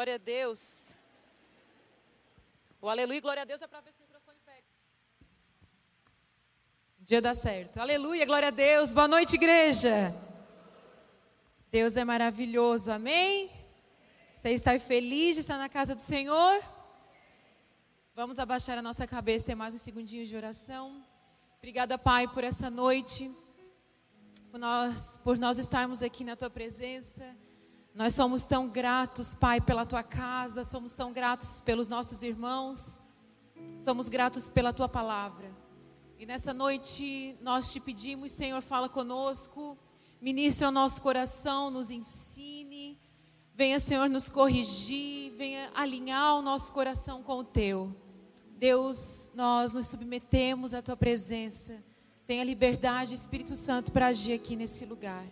Glória a Deus. O aleluia, glória a Deus é para ver se o microfone pega. O dia dá certo. Aleluia, glória a Deus. Boa noite, igreja. Deus é maravilhoso, amém? Você está feliz de estar na casa do Senhor? Vamos abaixar a nossa cabeça, ter mais um segundinho de oração. Obrigada, Pai, por essa noite, por nós, por nós estarmos aqui na Tua presença. Nós somos tão gratos, Pai, pela tua casa, somos tão gratos pelos nossos irmãos, somos gratos pela tua palavra. E nessa noite nós te pedimos, Senhor, fala conosco, ministra o nosso coração, nos ensine, venha, Senhor, nos corrigir, venha alinhar o nosso coração com o teu. Deus, nós nos submetemos à tua presença. Tenha liberdade, Espírito Santo, para agir aqui nesse lugar.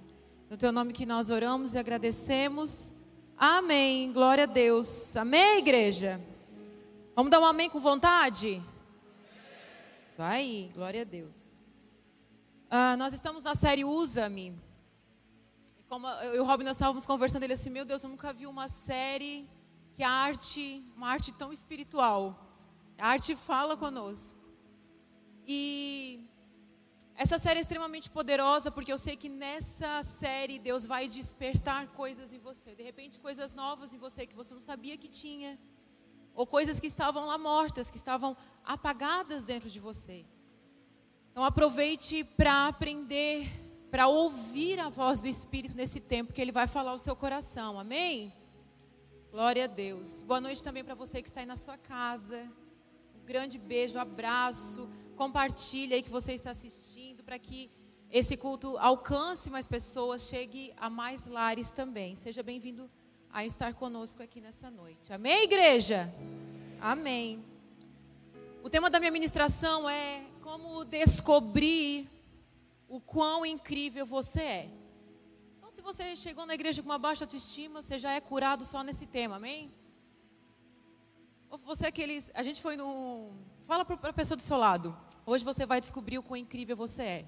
No teu nome que nós oramos e agradecemos. Amém. Glória a Deus. Amém, igreja? Vamos dar um amém com vontade? Isso aí. Glória a Deus. Ah, nós estamos na série Usa-me. Como eu e o Robin nós estávamos conversando, ele assim, meu Deus, eu nunca vi uma série que a arte, uma arte tão espiritual. A arte fala conosco. E essa série é extremamente poderosa porque eu sei que nessa série Deus vai despertar coisas em você. De repente, coisas novas em você que você não sabia que tinha. Ou coisas que estavam lá mortas, que estavam apagadas dentro de você. Então aproveite para aprender, para ouvir a voz do Espírito nesse tempo que Ele vai falar ao seu coração. Amém? Glória a Deus. Boa noite também para você que está aí na sua casa. Um grande beijo, abraço. Compartilha aí que você está assistindo para que esse culto alcance mais pessoas, chegue a mais lares também. Seja bem-vindo a estar conosco aqui nessa noite. Amém, igreja? Amém. O tema da minha ministração é como descobrir o quão incrível você é. Então, se você chegou na igreja com uma baixa autoestima, você já é curado só nesse tema, amém? Ou você é aqueles. A gente foi no. Fala para a pessoa do seu lado. Hoje você vai descobrir o quão incrível você é.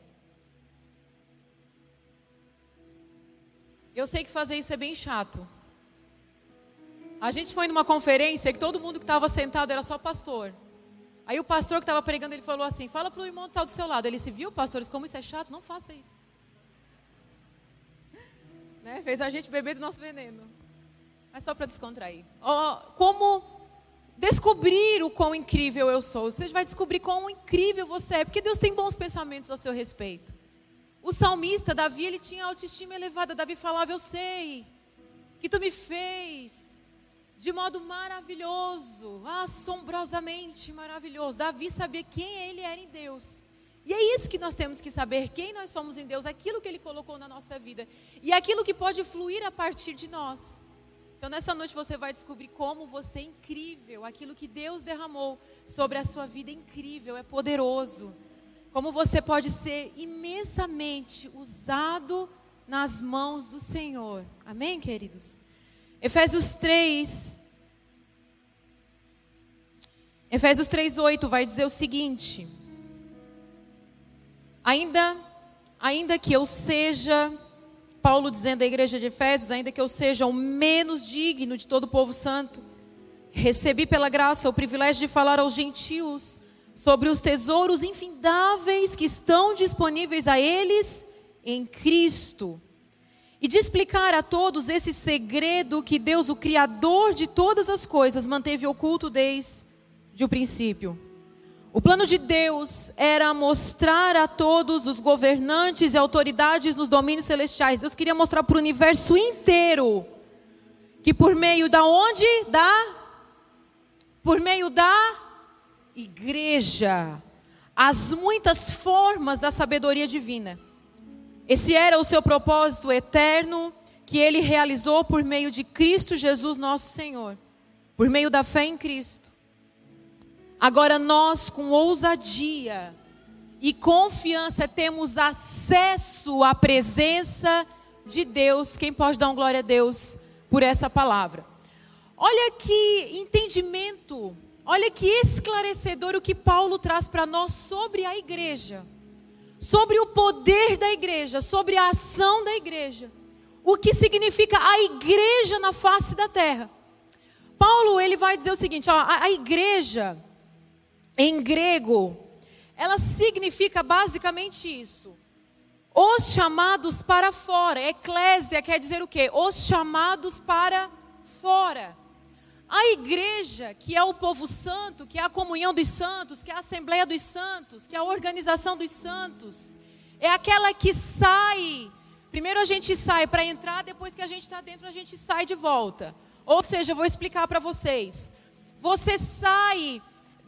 Eu sei que fazer isso é bem chato. A gente foi numa conferência que todo mundo que estava sentado era só pastor. Aí o pastor que estava pregando, ele falou assim: fala para o irmão que está do seu lado. Ele se viu, pastores, como isso é chato? Não faça isso. Né? Fez a gente beber do nosso veneno. Mas só para descontrair. Oh, como descobrir o quão incrível eu sou. Você vai descobrir quão incrível você é, porque Deus tem bons pensamentos a seu respeito. O salmista, Davi, ele tinha autoestima elevada. Davi falava: Eu sei que tu me fez de modo maravilhoso, assombrosamente maravilhoso. Davi sabia quem ele era em Deus. E é isso que nós temos que saber: quem nós somos em Deus, aquilo que Ele colocou na nossa vida e aquilo que pode fluir a partir de nós. Então, nessa noite você vai descobrir como você é incrível, aquilo que Deus derramou sobre a sua vida é incrível, é poderoso. Como você pode ser imensamente usado nas mãos do Senhor. Amém, queridos? Efésios 3. Efésios 3:8 vai dizer o seguinte: Ainda ainda que eu seja Paulo dizendo à igreja de Efésios: ainda que eu seja o menos digno de todo o povo santo, recebi pela graça o privilégio de falar aos gentios sobre os tesouros infindáveis que estão disponíveis a eles em Cristo. E de explicar a todos esse segredo que Deus, o Criador de todas as coisas, manteve oculto desde o princípio. O plano de Deus era mostrar a todos os governantes e autoridades nos domínios celestiais. Deus queria mostrar para o universo inteiro que por meio da onde? Da por meio da igreja, as muitas formas da sabedoria divina. Esse era o seu propósito eterno que ele realizou por meio de Cristo Jesus, nosso Senhor, por meio da fé em Cristo. Agora nós, com ousadia e confiança, temos acesso à presença de Deus. Quem pode dar glória a Deus por essa palavra? Olha que entendimento, olha que esclarecedor o que Paulo traz para nós sobre a igreja, sobre o poder da igreja, sobre a ação da igreja. o que significa a igreja na face da terra. Paulo ele vai dizer o seguinte: ó, a, a igreja em grego, ela significa basicamente isso. Os chamados para fora. Eclésia quer dizer o quê? Os chamados para fora. A igreja, que é o povo santo, que é a comunhão dos santos, que é a assembleia dos santos, que é a organização dos santos, é aquela que sai. Primeiro a gente sai para entrar, depois que a gente está dentro, a gente sai de volta. Ou seja, vou explicar para vocês. Você sai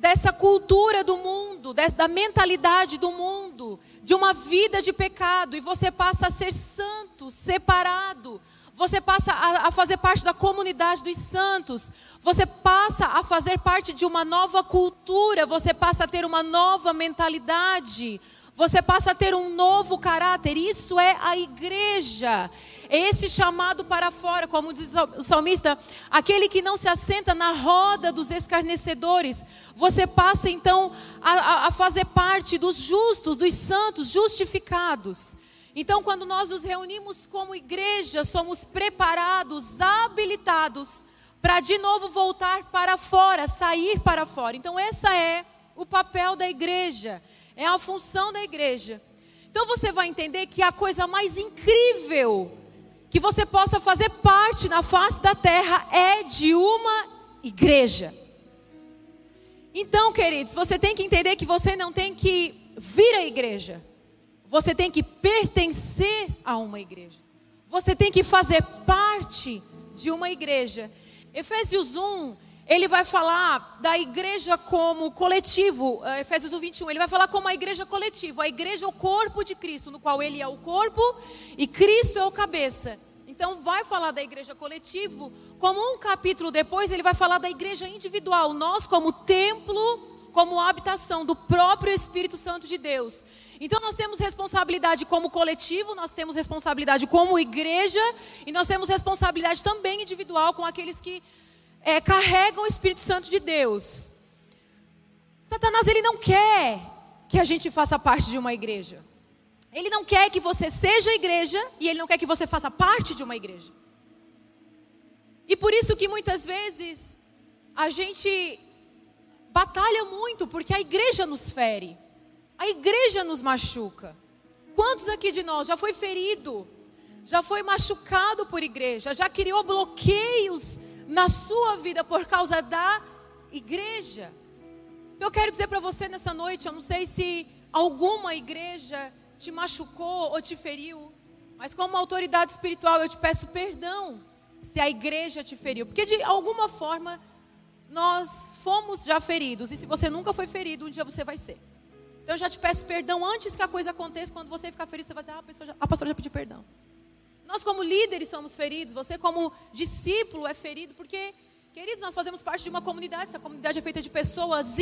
dessa cultura do mundo, da mentalidade do mundo, de uma vida de pecado, e você passa a ser santo, separado, você passa a, fazer parte da comunidade dos santos, você passa a fazer parte de uma nova cultura, você passa a ter uma nova mentalidade, você passa a ter um novo caráter. Isso é a igreja. Esse chamado para fora, como diz o salmista, aquele que não se assenta na roda dos escarnecedores. Você passa então a, a fazer parte dos justos, dos santos, justificados. Então, quando nós nos reunimos como igreja, somos preparados, habilitados para de novo voltar para fora, sair para fora. Então, essa é o papel da igreja, é a função da igreja. Então, você vai entender que a coisa mais incrível que você possa fazer parte na face da terra é de uma igreja. Então, queridos, você tem que entender que você não tem que vir à igreja. Você tem que pertencer a uma igreja. Você tem que fazer parte de uma igreja. Efésios 1, ele vai falar da igreja como coletivo. Eh, Efésios 1, 21, ele vai falar como a igreja coletiva. A igreja é o corpo de Cristo, no qual ele é o corpo e Cristo é o cabeça. Então, vai falar da igreja coletivo. Como um capítulo depois, ele vai falar da igreja individual. Nós, como templo como habitação do próprio Espírito Santo de Deus. Então nós temos responsabilidade como coletivo, nós temos responsabilidade como igreja e nós temos responsabilidade também individual com aqueles que é, carregam o Espírito Santo de Deus. Satanás ele não quer que a gente faça parte de uma igreja. Ele não quer que você seja igreja e ele não quer que você faça parte de uma igreja. E por isso que muitas vezes a gente batalha muito porque a igreja nos fere, a igreja nos machuca. Quantos aqui de nós já foi ferido, já foi machucado por igreja, já criou bloqueios na sua vida por causa da igreja? Eu quero dizer para você nessa noite, eu não sei se alguma igreja te machucou ou te feriu, mas como autoridade espiritual eu te peço perdão se a igreja te feriu, porque de alguma forma nós fomos já feridos. E se você nunca foi ferido, um dia você vai ser. Então eu já te peço perdão antes que a coisa aconteça. Quando você ficar ferido, você vai dizer: ah, a, pessoa já, a pastora já pediu perdão. Nós, como líderes, somos feridos. Você, como discípulo, é ferido. Porque, queridos, nós fazemos parte de uma comunidade. Essa comunidade é feita de pessoas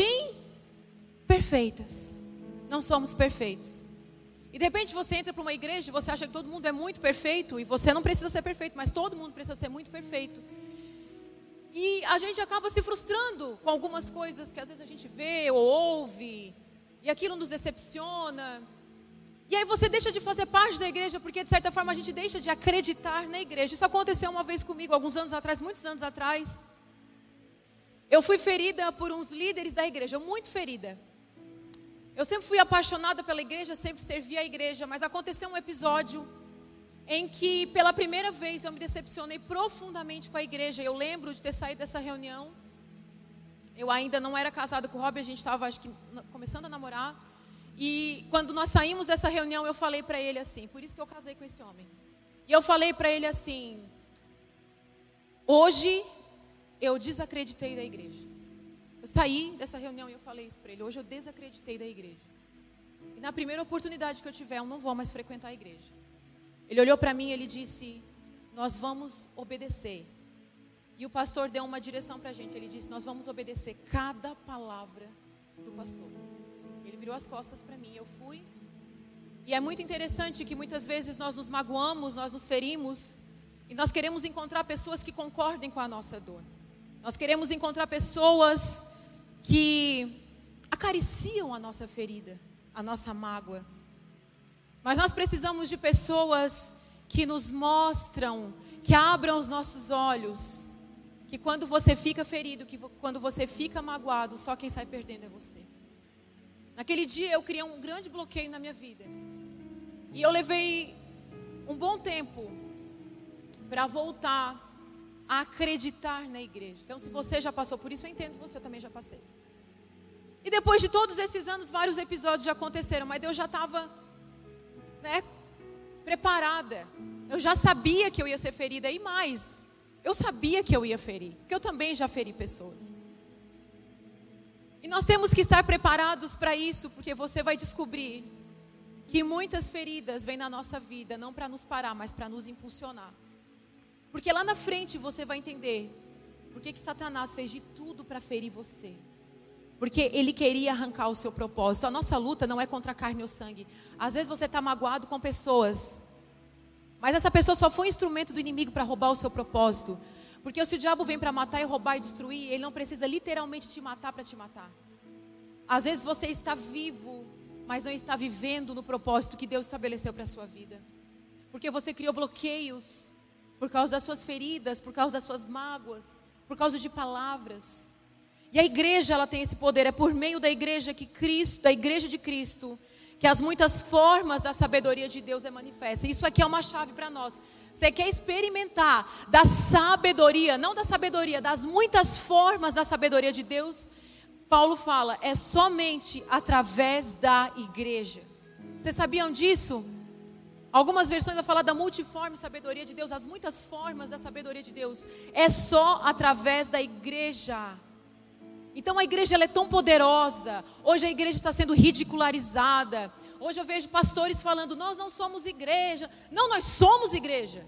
imperfeitas. Não somos perfeitos. E de repente você entra para uma igreja e você acha que todo mundo é muito perfeito. E você não precisa ser perfeito, mas todo mundo precisa ser muito perfeito. E a gente acaba se frustrando com algumas coisas que às vezes a gente vê ou ouve, e aquilo nos decepciona. E aí você deixa de fazer parte da igreja, porque de certa forma a gente deixa de acreditar na igreja. Isso aconteceu uma vez comigo, alguns anos atrás, muitos anos atrás. Eu fui ferida por uns líderes da igreja, muito ferida. Eu sempre fui apaixonada pela igreja, sempre servi a igreja, mas aconteceu um episódio em que pela primeira vez eu me decepcionei profundamente com a igreja. Eu lembro de ter saído dessa reunião. Eu ainda não era casada com o Rob, a gente estava acho que começando a namorar. E quando nós saímos dessa reunião, eu falei para ele assim, por isso que eu casei com esse homem. E eu falei para ele assim: Hoje eu desacreditei da igreja. Eu saí dessa reunião e eu falei isso para ele. Hoje eu desacreditei da igreja. E na primeira oportunidade que eu tiver, eu não vou mais frequentar a igreja. Ele olhou para mim e ele disse: Nós vamos obedecer. E o pastor deu uma direção para a gente. Ele disse: Nós vamos obedecer cada palavra do pastor. Ele virou as costas para mim. Eu fui. E é muito interessante que muitas vezes nós nos magoamos, nós nos ferimos. E nós queremos encontrar pessoas que concordem com a nossa dor. Nós queremos encontrar pessoas que acariciam a nossa ferida, a nossa mágoa. Mas nós precisamos de pessoas que nos mostram, que abram os nossos olhos, que quando você fica ferido, que quando você fica magoado, só quem sai perdendo é você. Naquele dia eu criei um grande bloqueio na minha vida. E eu levei um bom tempo para voltar a acreditar na igreja. Então, se você já passou por isso, eu entendo que você também já passei. E depois de todos esses anos, vários episódios já aconteceram, mas eu já estava né, preparada. Eu já sabia que eu ia ser ferida e mais. Eu sabia que eu ia ferir, porque eu também já feri pessoas. E nós temos que estar preparados para isso, porque você vai descobrir que muitas feridas vêm na nossa vida, não para nos parar, mas para nos impulsionar. Porque lá na frente você vai entender por que, que Satanás fez de tudo para ferir você. Porque ele queria arrancar o seu propósito. A nossa luta não é contra a carne ou sangue. Às vezes você está magoado com pessoas. Mas essa pessoa só foi um instrumento do inimigo para roubar o seu propósito. Porque se o diabo vem para matar e roubar e destruir, ele não precisa literalmente te matar para te matar. Às vezes você está vivo, mas não está vivendo no propósito que Deus estabeleceu para a sua vida. Porque você criou bloqueios por causa das suas feridas, por causa das suas mágoas, por causa de palavras. E a igreja, ela tem esse poder, é por meio da igreja que Cristo, da igreja de Cristo, que as muitas formas da sabedoria de Deus é manifesta. Isso aqui é uma chave para nós. Você quer experimentar da sabedoria, não da sabedoria, das muitas formas da sabedoria de Deus? Paulo fala, é somente através da igreja. Vocês sabiam disso? Algumas versões vão falar da multiforme sabedoria de Deus, as muitas formas da sabedoria de Deus. É só através da igreja. Então a igreja é tão poderosa. Hoje a igreja está sendo ridicularizada. Hoje eu vejo pastores falando: nós não somos igreja. Não, nós somos igreja.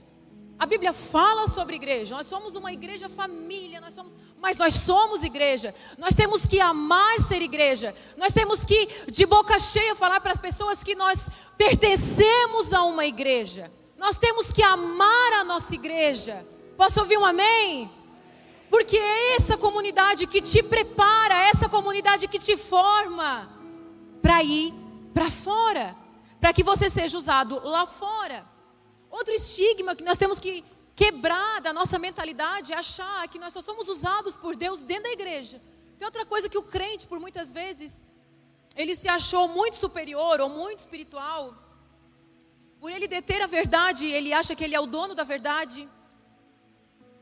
A Bíblia fala sobre igreja. Nós somos uma igreja família, nós somos, mas nós somos igreja. Nós temos que amar ser igreja. Nós temos que de boca cheia falar para as pessoas que nós pertencemos a uma igreja. Nós temos que amar a nossa igreja. Posso ouvir um amém? Porque é essa comunidade que te prepara, é essa comunidade que te forma para ir para fora, para que você seja usado lá fora. Outro estigma que nós temos que quebrar da nossa mentalidade é achar que nós só somos usados por Deus dentro da igreja. Tem outra coisa que o crente, por muitas vezes, ele se achou muito superior ou muito espiritual. Por ele deter a verdade, ele acha que ele é o dono da verdade.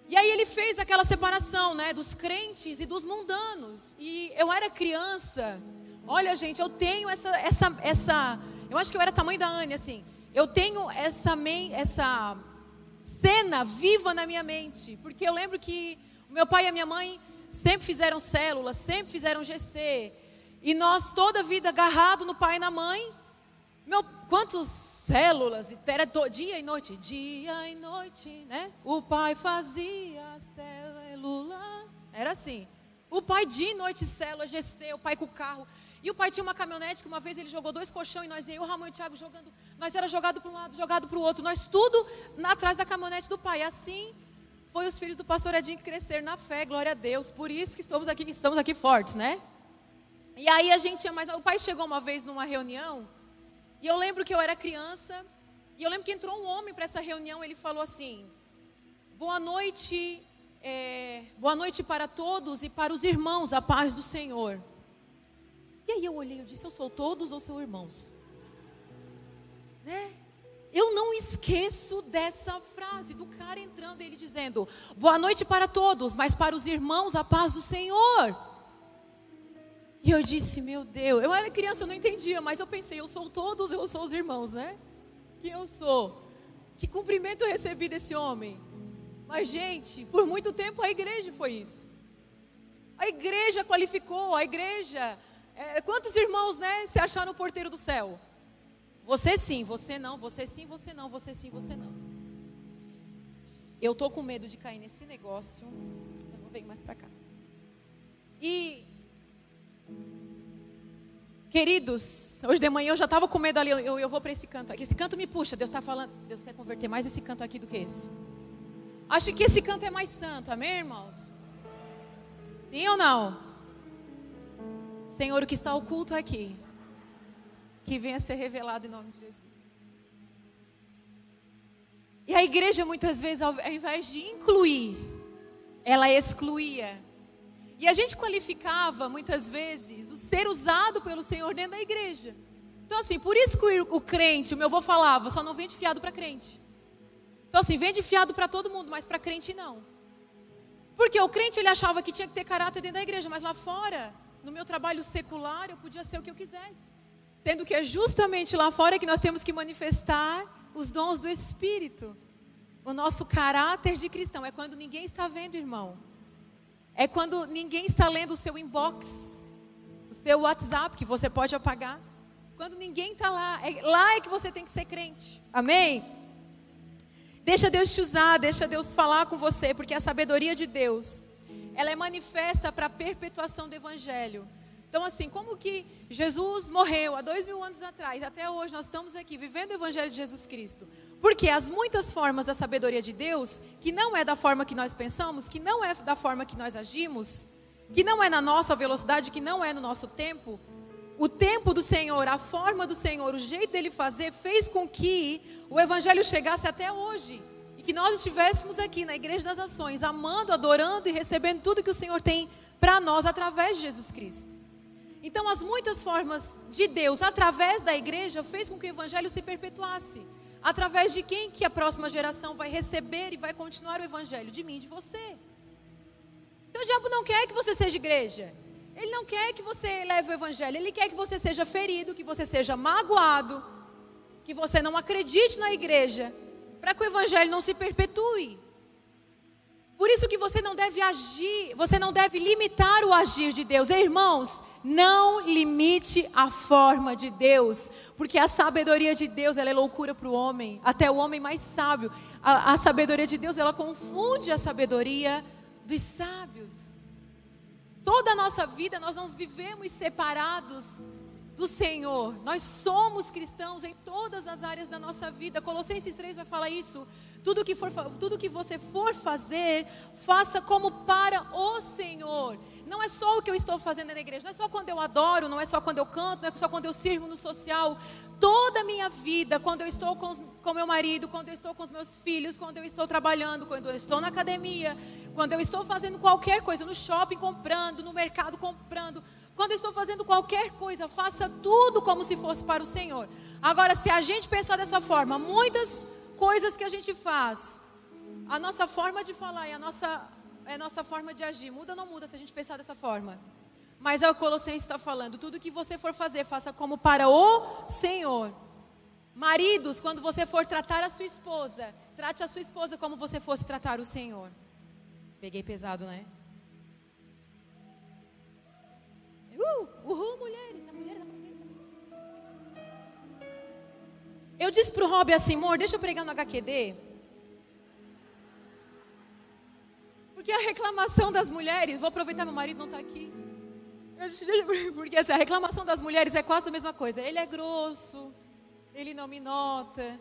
E aí ele fez aquela separação, né, dos crentes e dos mundanos. E eu era criança. Olha, gente, eu tenho essa essa essa, eu acho que eu era tamanho da Anne assim. Eu tenho essa essa cena viva na minha mente, porque eu lembro que meu pai e a minha mãe sempre fizeram células, sempre fizeram GC. E nós toda a vida agarrado no pai e na mãe. Meu, quantos células, era dia e noite, dia e noite, né? O pai fazia célula, era assim. O pai dia e noite célula, GC, o pai com o carro. E o pai tinha uma caminhonete que uma vez ele jogou dois colchões e nós, eu, Ramon e o Thiago jogando, nós era jogado para um lado, jogado para o outro, nós tudo atrás da caminhonete do pai. Assim foi os filhos do pastor Edinho que cresceram na fé, glória a Deus. Por isso que estamos aqui, estamos aqui fortes, né? E aí a gente tinha mais, o pai chegou uma vez numa reunião e eu lembro que eu era criança, e eu lembro que entrou um homem para essa reunião, ele falou assim: Boa noite, é, boa noite para todos e para os irmãos, a paz do Senhor. E aí eu olhei e disse: Eu sou todos ou sou irmãos? Né? Eu não esqueço dessa frase do cara entrando, ele dizendo: Boa noite para todos, mas para os irmãos, a paz do Senhor. E eu disse, meu Deus, eu era criança, eu não entendia, mas eu pensei, eu sou todos, eu sou os irmãos, né? Quem eu sou? Que cumprimento eu recebi desse homem? Mas, gente, por muito tempo a igreja foi isso. A igreja qualificou, a igreja. É, quantos irmãos, né, se acharam no porteiro do céu? Você sim, você não, você sim, você não, você sim, você não. Eu tô com medo de cair nesse negócio. Eu não venho mais para cá. E Queridos, hoje de manhã eu já estava com medo ali, eu, eu vou para esse canto aqui. Esse canto me puxa, Deus está falando, Deus quer converter mais esse canto aqui do que esse. Acho que esse canto é mais santo, amém, irmãos? Sim ou não? Senhor, o que está oculto aqui, que venha ser revelado em nome de Jesus. E a igreja muitas vezes, ao invés de incluir, ela excluía. E a gente qualificava muitas vezes o ser usado pelo Senhor dentro da igreja. Então, assim, por isso que o, crente, o meu avô falava, só não vende fiado para crente. Então, assim, vende fiado para todo mundo, mas para crente não. Porque o crente ele achava que tinha que ter caráter dentro da igreja, mas lá fora, no meu trabalho secular, eu podia ser o que eu quisesse. Sendo que é justamente lá fora que nós temos que manifestar os dons do Espírito. O nosso caráter de cristão é quando ninguém está vendo, irmão. É quando ninguém está lendo o seu inbox, o seu WhatsApp, que você pode apagar. Quando ninguém está lá. É, lá é que você tem que ser crente. Amém? Deixa Deus te usar, deixa Deus falar com você, porque a sabedoria de Deus, ela é manifesta para a perpetuação do Evangelho. Então, assim, como que Jesus morreu há dois mil anos atrás, até hoje nós estamos aqui vivendo o Evangelho de Jesus Cristo? Porque as muitas formas da sabedoria de Deus, que não é da forma que nós pensamos, que não é da forma que nós agimos, que não é na nossa velocidade, que não é no nosso tempo, o tempo do Senhor, a forma do Senhor, o jeito dele fazer, fez com que o Evangelho chegasse até hoje. E que nós estivéssemos aqui na Igreja das Nações, amando, adorando e recebendo tudo que o Senhor tem para nós através de Jesus Cristo. Então, as muitas formas de Deus através da igreja fez com que o evangelho se perpetuasse. Através de quem que a próxima geração vai receber e vai continuar o evangelho? De mim de você. Então, o diabo não quer que você seja igreja. Ele não quer que você leve o evangelho. Ele quer que você seja ferido, que você seja magoado, que você não acredite na igreja, para que o evangelho não se perpetue. Por isso que você não deve agir, você não deve limitar o agir de Deus. Irmãos, não limite a forma de Deus, porque a sabedoria de Deus ela é loucura para o homem, até o homem mais sábio. A, a sabedoria de Deus ela confunde a sabedoria dos sábios. Toda a nossa vida nós não vivemos separados do Senhor. Nós somos cristãos em todas as áreas da nossa vida. Colossenses 3 vai falar isso. Tudo que, for, tudo que você for fazer, faça como para o Senhor. Não é só o que eu estou fazendo na igreja, não é só quando eu adoro, não é só quando eu canto, não é só quando eu sirvo no social. Toda a minha vida, quando eu estou com, com meu marido, quando eu estou com os meus filhos, quando eu estou trabalhando, quando eu estou na academia, quando eu estou fazendo qualquer coisa, no shopping comprando, no mercado comprando, quando eu estou fazendo qualquer coisa, faça tudo como se fosse para o Senhor. Agora, se a gente pensar dessa forma, muitas coisas que a gente faz, a nossa forma de falar e a nossa, a nossa forma de agir, muda ou não muda se a gente pensar dessa forma? Mas é o Colossenses está falando: tudo que você for fazer, faça como para o Senhor. Maridos, quando você for tratar a sua esposa, trate a sua esposa como você fosse tratar o Senhor. Peguei pesado, né? Uh, uhul, mulher Eu disse para o Rob assim, amor, deixa eu pregar no HQD. Porque a reclamação das mulheres, vou aproveitar meu marido não está aqui. Porque assim, a reclamação das mulheres é quase a mesma coisa. Ele é grosso, ele não me nota.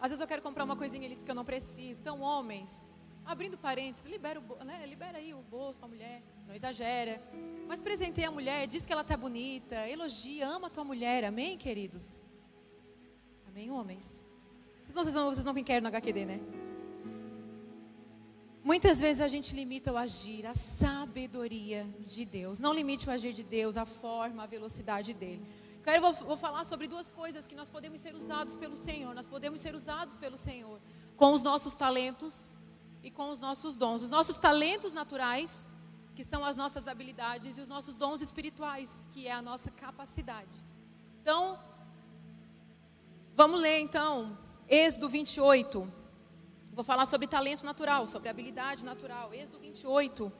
Às vezes eu quero comprar uma coisinha, ele diz que eu não preciso. Então, homens, abrindo parênteses, libera, o, né, libera aí o bolso para a mulher, não exagera. Mas presenteia a mulher, diz que ela está bonita, elogia, ama a tua mulher, amém, queridos? Amém, homens? Vocês não, vocês não, vocês não me querem no HQD, né? Muitas vezes a gente limita o agir, a sabedoria de Deus. Não limite o agir de Deus, a forma, a velocidade dele. Quero vou, vou falar sobre duas coisas que nós podemos ser usados pelo Senhor. Nós podemos ser usados pelo Senhor com os nossos talentos e com os nossos dons. Os nossos talentos naturais, que são as nossas habilidades, e os nossos dons espirituais, que é a nossa capacidade. Então, Vamos ler então, Êxodo 28. Vou falar sobre talento natural, sobre habilidade natural. Êxodo 28,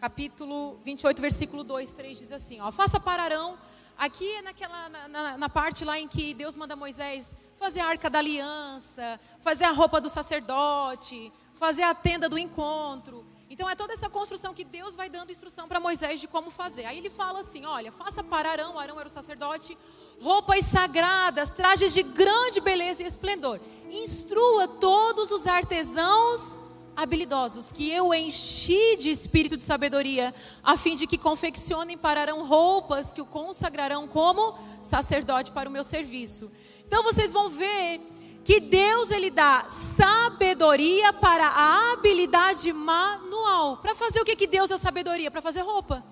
capítulo 28, versículo 2, 3 diz assim: ó, Faça pararão. Aqui é naquela, na, na, na parte lá em que Deus manda Moisés fazer a arca da aliança, fazer a roupa do sacerdote, fazer a tenda do encontro. Então é toda essa construção que Deus vai dando instrução para Moisés de como fazer. Aí ele fala assim: olha, faça para Arão, Arão era o sacerdote, roupas sagradas, trajes de grande beleza e esplendor. Instrua todos os artesãos habilidosos que eu enchi de espírito de sabedoria, a fim de que confeccionem para Arão roupas que o consagrarão como sacerdote para o meu serviço. Então vocês vão ver que Deus ele dá sabedoria para a habilidade manual. Para fazer o que que Deus dá sabedoria? Para fazer roupa.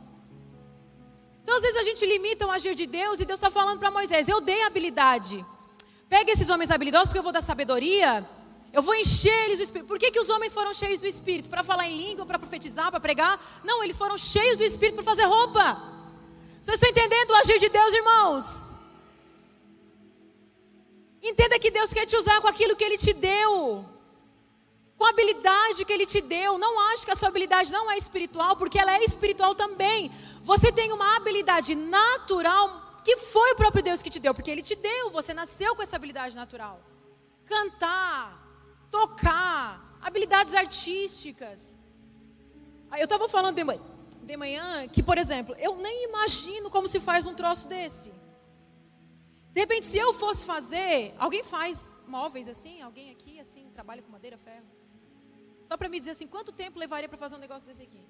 Então às vezes a gente limita o agir de Deus e Deus está falando para Moisés: eu dei habilidade. Pega esses homens habilidosos porque eu vou dar sabedoria. Eu vou encher eles do Espírito. Por que, que os homens foram cheios do Espírito? Para falar em língua, para profetizar, para pregar? Não, eles foram cheios do Espírito para fazer roupa. Vocês estão entendendo o agir de Deus, irmãos? Entenda que Deus quer te usar com aquilo que Ele te deu, com a habilidade que Ele te deu. Não ache que a sua habilidade não é espiritual, porque ela é espiritual também. Você tem uma habilidade natural que foi o próprio Deus que te deu, porque Ele te deu. Você nasceu com essa habilidade natural. Cantar, tocar, habilidades artísticas. Eu estava falando de manhã, de manhã que, por exemplo, eu nem imagino como se faz um troço desse. De repente, se eu fosse fazer, alguém faz móveis assim, alguém aqui assim, trabalha com madeira, ferro. Só para me dizer assim, quanto tempo levaria para fazer um negócio desse aqui?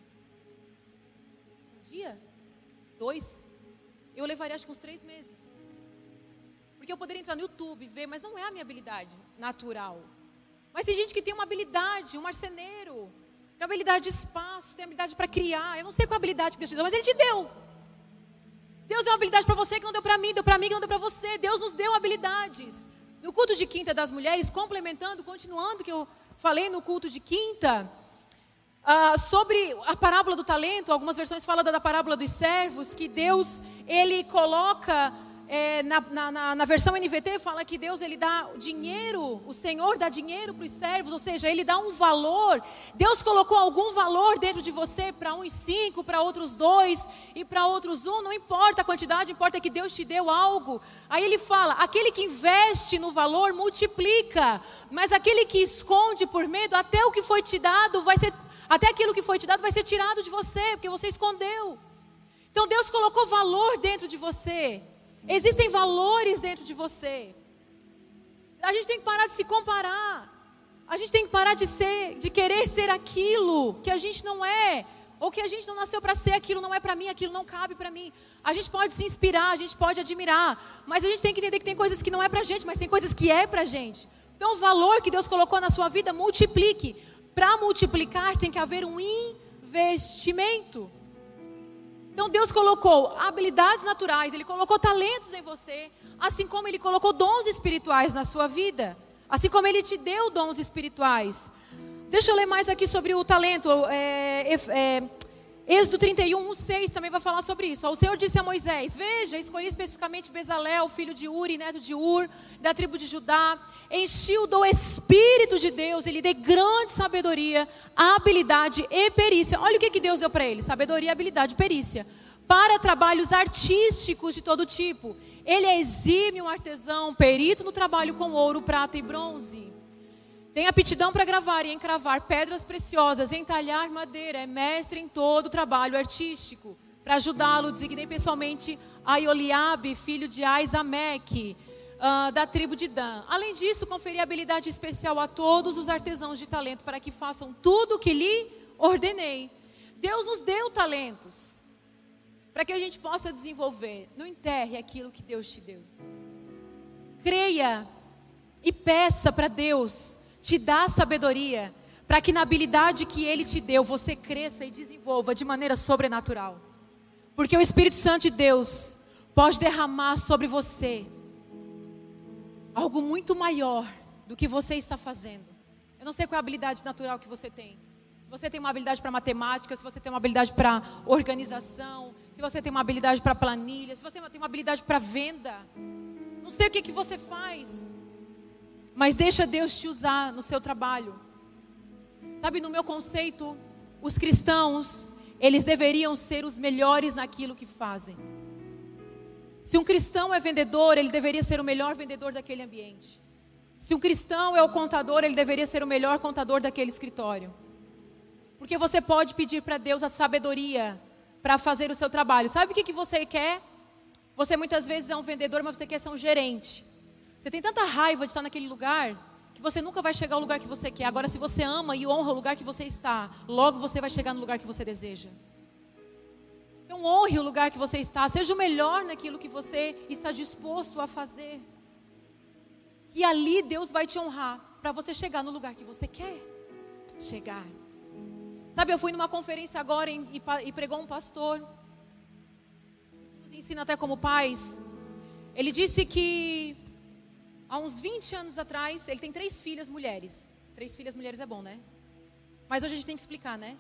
Um dia? Dois? Eu levaria acho que uns três meses. Porque eu poderia entrar no YouTube ver, mas não é a minha habilidade natural. Mas tem gente que tem uma habilidade, um marceneiro, tem habilidade de espaço, tem habilidade para criar. Eu não sei qual habilidade que Deus te deu, mas Ele te deu. Deus deu uma habilidade para você que não deu para mim, deu para mim que não deu para você. Deus nos deu habilidades. No culto de quinta das mulheres, complementando, continuando que eu falei no culto de quinta, uh, sobre a parábola do talento, algumas versões falam da parábola dos servos, que Deus, ele coloca é, na, na, na, versão NVT fala que Deus ele dá dinheiro, o Senhor dá dinheiro para os servos, ou seja, ele dá um valor. Deus colocou algum valor dentro de você para uns cinco, para outros dois e para outros um, não importa a quantidade, importa que Deus te deu algo. Aí ele fala: aquele que investe no valor multiplica, mas aquele que esconde por medo, até o que foi te dado vai ser, até aquilo que foi te dado vai ser tirado de você, porque você escondeu. Então Deus colocou valor dentro de você. Existem valores dentro de você. A gente tem que parar de se comparar. A gente tem que parar de ser, de querer ser aquilo que a gente não é, ou que a gente não nasceu para ser, aquilo não é para mim, aquilo não cabe para mim. A gente pode se inspirar, a gente pode admirar, mas a gente tem que entender que tem coisas que não é para gente, mas tem coisas que é para gente. Então, o valor que Deus colocou na sua vida, multiplique. Para multiplicar, tem que haver um investimento. Então Deus colocou habilidades naturais, Ele colocou talentos em você, assim como Ele colocou dons espirituais na sua vida, assim como Ele te deu dons espirituais. Deixa eu ler mais aqui sobre o talento. É, é, Êxodo 31, 6 também vai falar sobre isso. O Senhor disse a Moisés: Veja, escolhi especificamente Bezalel, filho de Uri, neto de Ur, da tribo de Judá. Enchi-o do Espírito de Deus, ele deu grande sabedoria, habilidade e perícia. Olha o que, que Deus deu para ele: sabedoria, habilidade e perícia. Para trabalhos artísticos de todo tipo. Ele é exímio artesão, perito no trabalho com ouro, prata e bronze. Tem aptidão para gravar e encravar pedras preciosas, entalhar madeira, é mestre em todo o trabalho artístico. Para ajudá-lo, designei pessoalmente a Ioliabe, filho de Aizameque, uh, da tribo de Dan. Além disso, conferi habilidade especial a todos os artesãos de talento para que façam tudo o que lhe ordenei. Deus nos deu talentos para que a gente possa desenvolver. Não enterre aquilo que Deus te deu. Creia e peça para Deus te dá sabedoria para que na habilidade que Ele te deu você cresça e desenvolva de maneira sobrenatural. Porque o Espírito Santo de Deus pode derramar sobre você algo muito maior do que você está fazendo. Eu não sei qual é a habilidade natural que você tem. Se você tem uma habilidade para matemática, se você tem uma habilidade para organização, se você tem uma habilidade para planilha, se você tem uma habilidade para venda. Não sei o que, que você faz. Mas deixa Deus te usar no seu trabalho. Sabe, no meu conceito, os cristãos, eles deveriam ser os melhores naquilo que fazem. Se um cristão é vendedor, ele deveria ser o melhor vendedor daquele ambiente. Se um cristão é o contador, ele deveria ser o melhor contador daquele escritório. Porque você pode pedir para Deus a sabedoria para fazer o seu trabalho. Sabe o que, que você quer? Você muitas vezes é um vendedor, mas você quer ser um gerente. Você tem tanta raiva de estar naquele lugar que você nunca vai chegar ao lugar que você quer. Agora, se você ama e honra o lugar que você está, logo você vai chegar no lugar que você deseja. Então, honre o lugar que você está. Seja o melhor naquilo que você está disposto a fazer. que ali Deus vai te honrar para você chegar no lugar que você quer chegar. Sabe, eu fui numa conferência agora e, e pregou um pastor, nos ensina até como pais. Ele disse que há uns 20 anos atrás, ele tem três filhas mulheres. Três filhas mulheres é bom, né? Mas hoje a gente tem que explicar, né?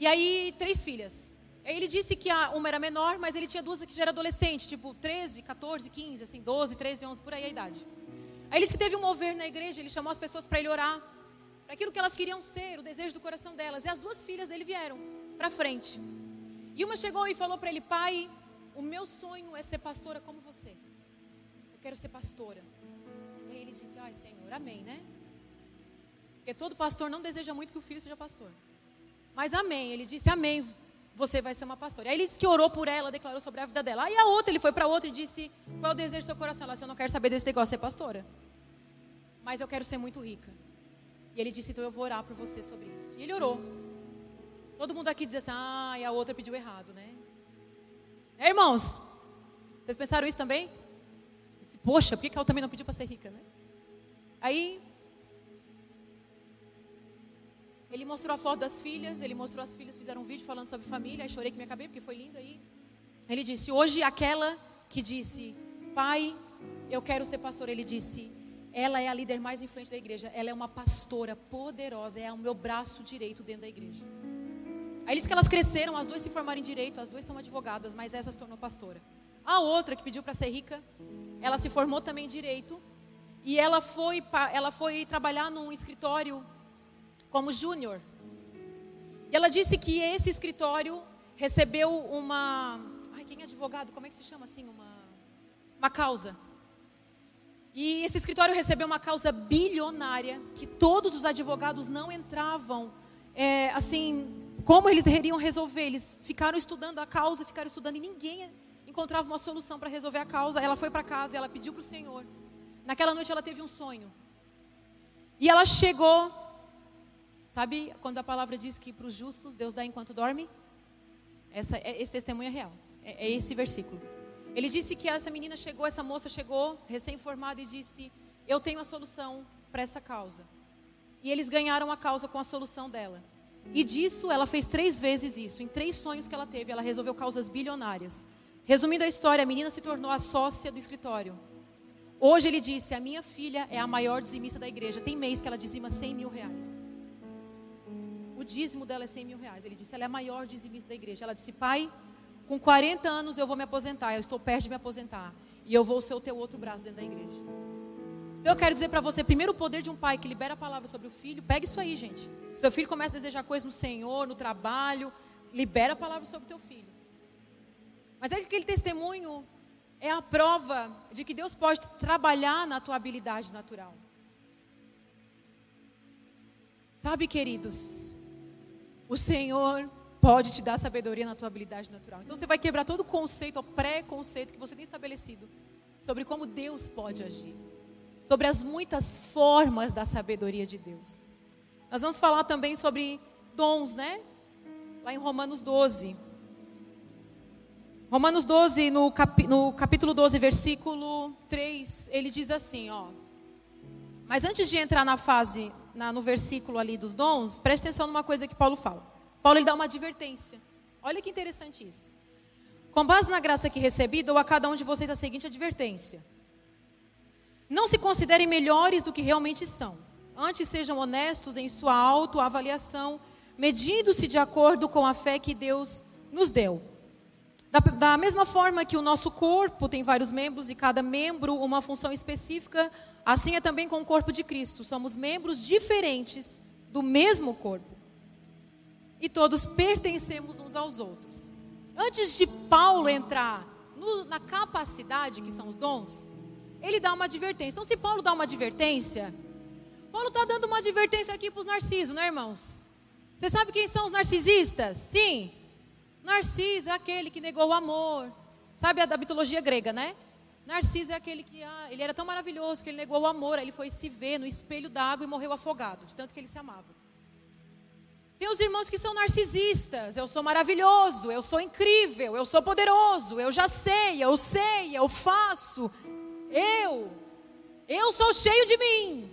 E aí, três filhas. Ele disse que uma era menor, mas ele tinha duas que já era adolescente, tipo 13, 14, 15, assim, 12, 13, 11, por aí a idade. Aí ele disse que teve um mover na igreja, ele chamou as pessoas para ele orar, para aquilo que elas queriam ser, o desejo do coração delas. E as duas filhas dele vieram para frente. E uma chegou e falou para ele: Pai, o meu sonho é ser pastora como você. Quero ser pastora. E ele disse: Ai, Senhor, amém, né? Porque todo pastor não deseja muito que o filho seja pastor. Mas amém. Ele disse: Amém você vai ser uma pastora. Aí ele disse que orou por ela, declarou sobre a vida dela. Aí a outra, ele foi para outra e disse: Qual é o desejo do seu coração? Ela disse: Eu não quero saber desse negócio, ser pastora. Mas eu quero ser muito rica. E ele disse: Então eu vou orar por você sobre isso. E ele orou. Todo mundo aqui diz assim: Ah, e a outra pediu errado, né? É, irmãos, vocês pensaram isso também? Poxa, por que ela também não pediu para ser rica, né? Aí Ele mostrou a foto das filhas, ele mostrou as filhas, fizeram um vídeo falando sobre família, aí chorei que me acabei porque foi lindo aí. Ele disse: "Hoje aquela que disse: "Pai, eu quero ser pastor", ele disse: "Ela é a líder mais influente da igreja, ela é uma pastora poderosa, é o meu braço direito dentro da igreja". Aí ele disse que elas cresceram, as duas se formaram em direito, as duas são advogadas, mas essa se tornou pastora. A outra que pediu para ser rica, ela se formou também em direito e ela foi, ela foi trabalhar num escritório como júnior. E ela disse que esse escritório recebeu uma. Ai, quem é advogado? Como é que se chama assim? Uma, uma causa. E esse escritório recebeu uma causa bilionária que todos os advogados não entravam, é, assim, como eles iriam resolver. Eles ficaram estudando a causa, ficaram estudando e ninguém encontrava uma solução para resolver a causa. Ela foi para casa ela pediu para o Senhor. Naquela noite ela teve um sonho. E ela chegou Sabe quando a palavra diz que para os justos Deus dá enquanto dorme? Essa, é, esse testemunho é real. É, é esse versículo. Ele disse que essa menina chegou, essa moça chegou, recém-formada, e disse: Eu tenho a solução para essa causa. E eles ganharam a causa com a solução dela. E disso, ela fez três vezes isso. Em três sonhos que ela teve, ela resolveu causas bilionárias. Resumindo a história, a menina se tornou a sócia do escritório. Hoje ele disse: A minha filha é a maior dizimista da igreja. Tem mês que ela dizima 100 mil reais o dízimo dela é 100 mil reais. Ele disse, ela é a maior dizimista da igreja. Ela disse, pai, com 40 anos eu vou me aposentar, eu estou perto de me aposentar. E eu vou ser o teu outro braço dentro da igreja. Então eu quero dizer para você, primeiro o poder de um pai que libera a palavra sobre o filho, pega isso aí, gente. Se seu filho começa a desejar coisas no Senhor, no trabalho, libera a palavra sobre o teu filho. Mas é que aquele testemunho é a prova de que Deus pode trabalhar na tua habilidade natural. Sabe, queridos, o Senhor pode te dar sabedoria na tua habilidade natural. Então você vai quebrar todo o conceito, o pré-conceito que você tem estabelecido sobre como Deus pode agir, sobre as muitas formas da sabedoria de Deus. Nós vamos falar também sobre dons, né? Lá em Romanos 12. Romanos 12, no, cap, no capítulo 12, versículo 3, ele diz assim, ó. Mas antes de entrar na fase na, no versículo ali dos dons, preste atenção numa coisa que Paulo fala. Paulo ele dá uma advertência. Olha que interessante isso. Com base na graça que recebi, dou a cada um de vocês a seguinte advertência: Não se considerem melhores do que realmente são. Antes sejam honestos em sua autoavaliação, medindo-se de acordo com a fé que Deus nos deu. Da, da, mesma forma que o nosso corpo tem vários membros e cada membro uma função específica, assim é também com o corpo de Cristo. Somos membros diferentes do mesmo corpo. E todos pertencemos uns aos outros. Antes de Paulo entrar no, na capacidade, que são os dons, ele dá uma advertência. Então, se Paulo dá uma advertência, Paulo está dando uma advertência aqui para os narcisos, né, irmãos? Você sabe quem são os narcisistas? Sim, Narciso é aquele que negou o amor. Sabe a da mitologia grega, né? Narciso é aquele que ah, ele era tão maravilhoso que ele negou o amor, aí ele foi se ver no espelho d'água e morreu afogado, de tanto que ele se amava. Tem os irmãos que são narcisistas. Eu sou maravilhoso, eu sou incrível, eu sou poderoso, eu já sei, eu sei, eu faço. Eu. Eu sou cheio de mim.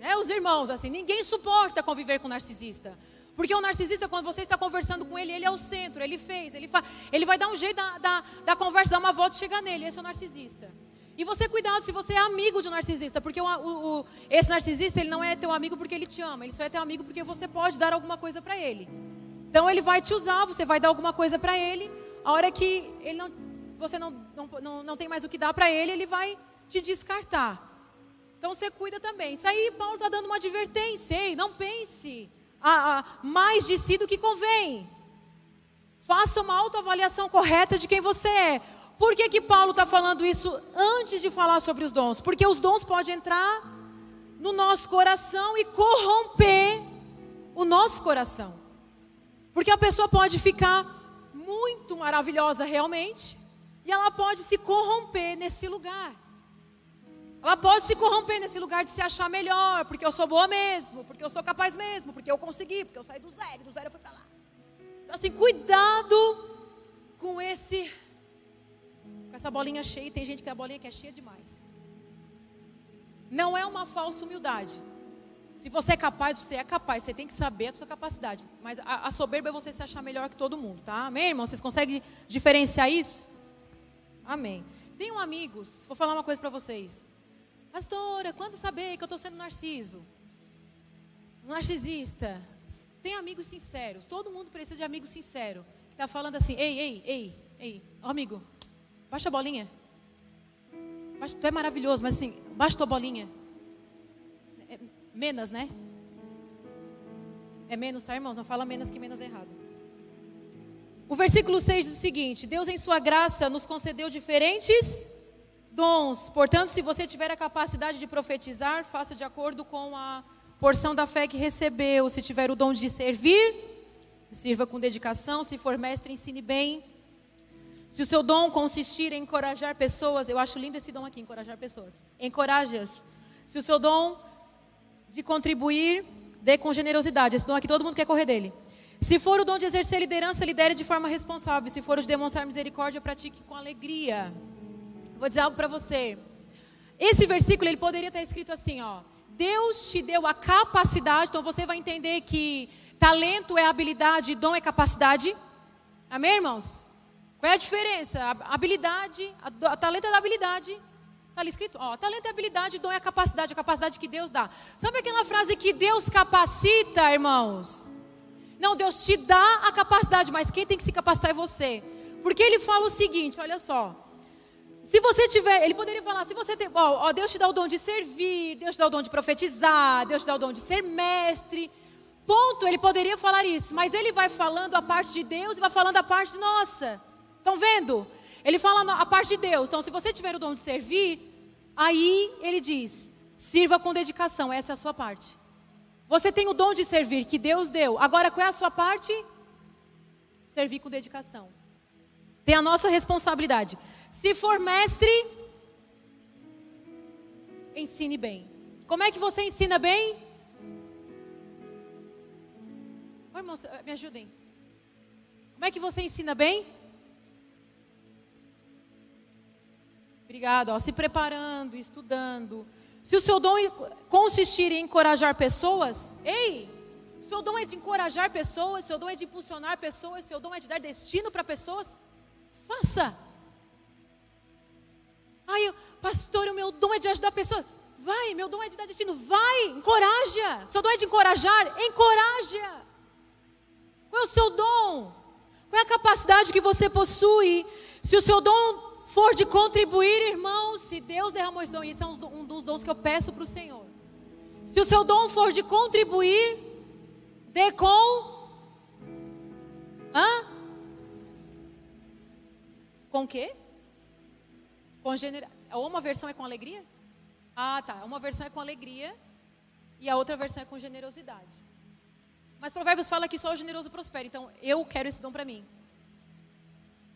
Né, os irmãos, assim, ninguém suporta conviver com narcisista. Porque o narcisista, quando você está conversando com ele, ele é o centro, ele fez, ele, fa... ele vai dar um jeito da, da, da conversa, dar uma volta e chegar nele. Esse é o narcisista. E você, cuidado se você é amigo de um narcisista, porque o, o, o, esse narcisista, ele não é teu amigo porque ele te ama, ele só é teu amigo porque você pode dar alguma coisa para ele. Então ele vai te usar, você vai dar alguma coisa para ele, a hora que ele não, você não, não, não, não tem mais o que dar para ele, ele vai te descartar. Então você cuida também. Isso aí Paulo está dando uma advertência, ei, não pense a, a, mais de si do que convém. Faça uma autoavaliação correta de quem você é. Por que, que Paulo está falando isso antes de falar sobre os dons? Porque os dons podem entrar no nosso coração e corromper o nosso coração. Porque a pessoa pode ficar muito maravilhosa realmente, e ela pode se corromper nesse lugar. Ela pode se corromper nesse lugar de se achar melhor, porque eu sou boa mesmo, porque eu sou capaz mesmo, porque eu consegui, porque eu saí do zero, do zero eu fui para lá. Então, assim, cuidado com esse com essa bolinha cheia, tem gente que a bolinha que é cheia demais. Não é uma falsa humildade. Se você é capaz, você é capaz, você tem que saber a sua capacidade. Mas a, a soberba é você se achar melhor que todo mundo, tá? Amém, irmão? Vocês conseguem diferenciar isso? Amém. Tenham amigos, vou falar uma coisa para vocês. Pastora, quando saber que eu estou sendo narciso? Narcisista. Tem amigos sinceros. Todo mundo precisa de amigo sincero. Que está falando assim, ei, ei, ei, ei, oh, amigo, Baixa a bolinha. Baixa, tu é maravilhoso, mas assim, baixa tua bolinha. É, menos, né? É menos, tá, irmãos? Não fala menos que menos é errado. O versículo 6 diz o seguinte: Deus, em Sua graça, nos concedeu diferentes dons. Portanto, se você tiver a capacidade de profetizar, faça de acordo com a porção da fé que recebeu. Se tiver o dom de servir, sirva com dedicação. Se for mestre, ensine bem. Se o seu dom consistir em encorajar pessoas, eu acho lindo esse dom aqui, encorajar pessoas. Encoraje-as. Se o seu dom de contribuir, dê com generosidade. Esse dom aqui todo mundo quer correr dele. Se for o dom de exercer liderança, lidere de forma responsável. Se for o de demonstrar misericórdia, pratique com alegria. Vou dizer algo para você. Esse versículo ele poderia estar escrito assim, ó: Deus te deu a capacidade, então você vai entender que talento é habilidade, dom é capacidade. Amém, irmãos? Qual é a diferença? A habilidade, a, a talento é da habilidade. Está ali escrito? Ó, talento é habilidade, dom é a capacidade, a capacidade que Deus dá. Sabe aquela frase que Deus capacita, irmãos? Não, Deus te dá a capacidade, mas quem tem que se capacitar é você. Porque ele fala o seguinte, olha só. Se você tiver, ele poderia falar, se você tem, ó, ó, Deus te dá o dom de servir, Deus te dá o dom de profetizar, Deus te dá o dom de ser mestre. Ponto, ele poderia falar isso, mas ele vai falando a parte de Deus e vai falando a parte nossa. Estão vendo? Ele fala a parte de Deus. Então, se você tiver o dom de servir, aí ele diz: sirva com dedicação, essa é a sua parte. Você tem o dom de servir que Deus deu. Agora, qual é a sua parte? Servir com dedicação. Tem a nossa responsabilidade. Se for mestre, ensine bem. Como é que você ensina bem? Ô, irmãos, me ajudem. Como é que você ensina bem? Obrigado. Ó, se preparando, estudando. Se o seu dom consistir em encorajar pessoas, ei, seu dom é de encorajar pessoas, seu dom é de impulsionar pessoas, seu dom é de dar destino para pessoas, faça. Ai, pastor, o meu dom é de ajudar pessoas. Vai, meu dom é de dar destino. Vai, encoraja. Seu dom é de encorajar, encoraja. Qual é o seu dom? Qual é a capacidade que você possui? Se o seu dom for de contribuir, irmãos, se Deus derramou esse dom, isso é um dos dons que eu peço para o Senhor. Se o seu dom for de contribuir, dê com. Hã? Com o quê? Com generosidade. Uma versão é com alegria? Ah, tá. Uma versão é com alegria e a outra versão é com generosidade. Mas Provérbios fala que só o generoso prospera. Então, eu quero esse dom para mim.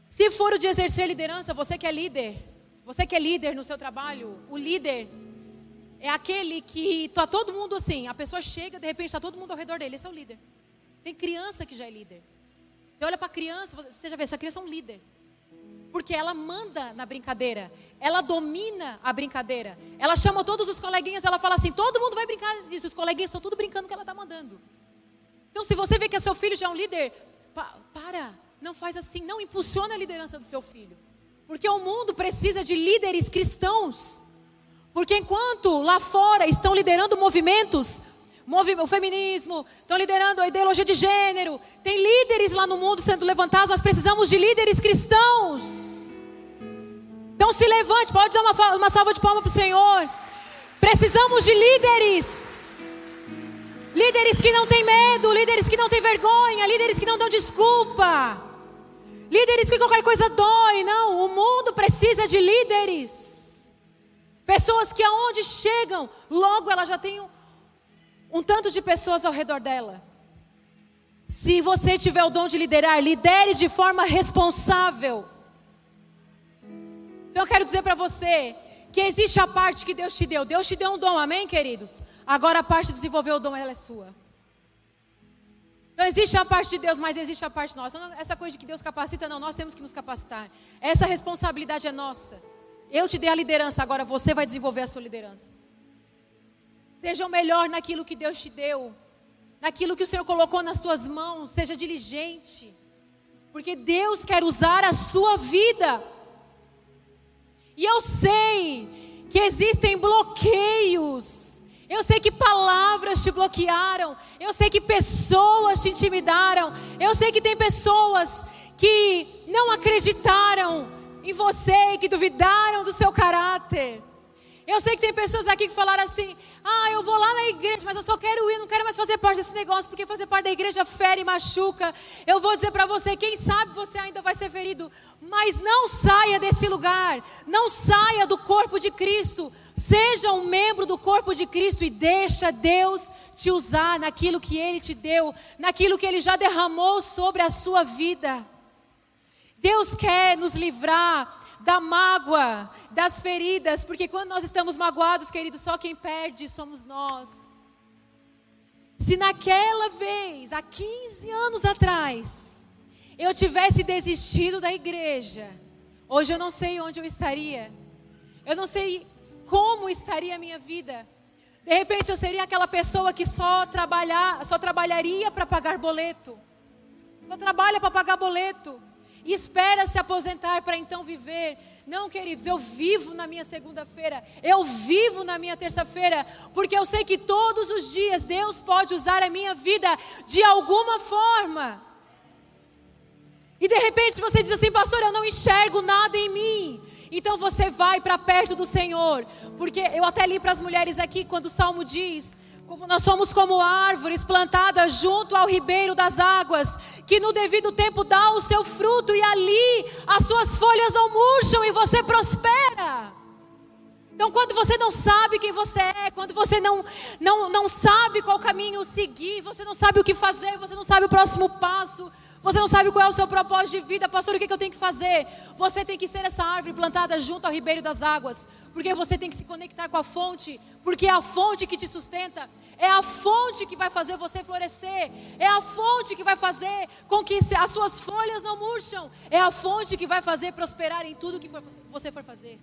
Se for o de exercer liderança, você que é líder, você que é líder no seu trabalho, o líder é aquele que está todo mundo assim, a pessoa chega, de repente está todo mundo ao redor dele, esse é o líder. Tem criança que já é líder. Você olha para a criança, você já vê, essa criança é um líder. Porque ela manda na brincadeira, ela domina a brincadeira. Ela chama todos os coleguinhas, ela fala assim: todo mundo vai brincar disso, os coleguinhas estão tudo brincando que ela está mandando. Então, se você vê que seu filho já é um líder, pa para, não faz assim, não impulsiona a liderança do seu filho. Porque o mundo precisa de líderes cristãos. Porque enquanto lá fora estão liderando movimentos, o feminismo, estão liderando a ideologia de gênero, tem líderes lá no mundo sendo levantados, nós precisamos de líderes cristãos. Então se levante, pode dar uma, uma salva de palmas para o Senhor. Precisamos de líderes. Líderes que não têm medo, líderes que não têm vergonha, líderes que não dão desculpa. Líderes que qualquer coisa dói. Não, o mundo precisa de líderes. Pessoas que aonde chegam, logo ela já tem um, tanto de pessoas ao redor dela. Se você tiver o dom de liderar, lidere de forma responsável. Então eu quero dizer para você que existe a parte que Deus te deu. Deus te deu um dom, amém, queridos? Agora a parte de desenvolver o dom, ela é sua. Então existe a parte de Deus, mas existe a parte nossa. essa coisa de que Deus capacita, não, nós temos que nos capacitar. Essa responsabilidade é nossa. Eu te dei a liderança, agora você vai desenvolver a sua liderança. Seja o melhor naquilo que Deus te deu, naquilo que o Senhor colocou nas tuas mãos, seja diligente. Porque Deus quer usar a sua vida. E eu sei que existem bloqueios. Eu sei que palavras te bloquearam. Eu sei que pessoas te intimidaram. Eu sei que tem pessoas que não acreditaram em você, que duvidaram do seu caráter. Eu sei que tem pessoas aqui que falaram assim: ah, eu vou lá na igreja, mas eu só quero ir, não quero mais fazer parte desse negócio, porque fazer parte da igreja fere e machuca. Eu vou dizer para você: quem sabe você ainda vai ser ferido, mas não saia desse lugar, não saia do corpo de Cristo, seja um membro do corpo de Cristo e deixa Deus te usar naquilo que Ele te deu, naquilo que Ele já derramou sobre a sua vida. Deus quer nos livrar da mágoa, das feridas, porque quando nós estamos magoados, querido, só quem perde somos nós. Se naquela vez, há 15 anos atrás, eu tivesse desistido da igreja, hoje eu não sei onde eu estaria, eu não sei como estaria a minha vida. De repente eu seria aquela pessoa que só trabalhar, só trabalharia para pagar boleto. Só trabalha para pagar boleto espera se aposentar para então viver. Não, queridos, eu vivo na minha segunda-feira, eu vivo na minha terça-feira, porque eu sei que todos os dias Deus pode usar a minha vida de alguma forma. E de repente você diz assim, pastor, eu não enxergo nada em mim. Então você vai para perto do Senhor, porque eu até li para as mulheres aqui quando o salmo diz: nós somos como árvores plantadas junto ao ribeiro das águas, que no devido tempo dá o seu fruto e ali as suas folhas não murcham e você prospera. Então, quando você não sabe quem você é, quando você não, não, não sabe qual caminho seguir, você não sabe o que fazer, você não sabe o próximo passo, você não sabe qual é o seu propósito de vida, pastor, o que, que eu tenho que fazer? Você tem que ser essa árvore plantada junto ao ribeiro das águas, porque você tem que se conectar com a fonte, porque é a fonte que te sustenta, é a fonte que vai fazer você florescer, é a fonte que vai fazer com que as suas folhas não murcham, é a fonte que vai fazer prosperar em tudo que você for fazer.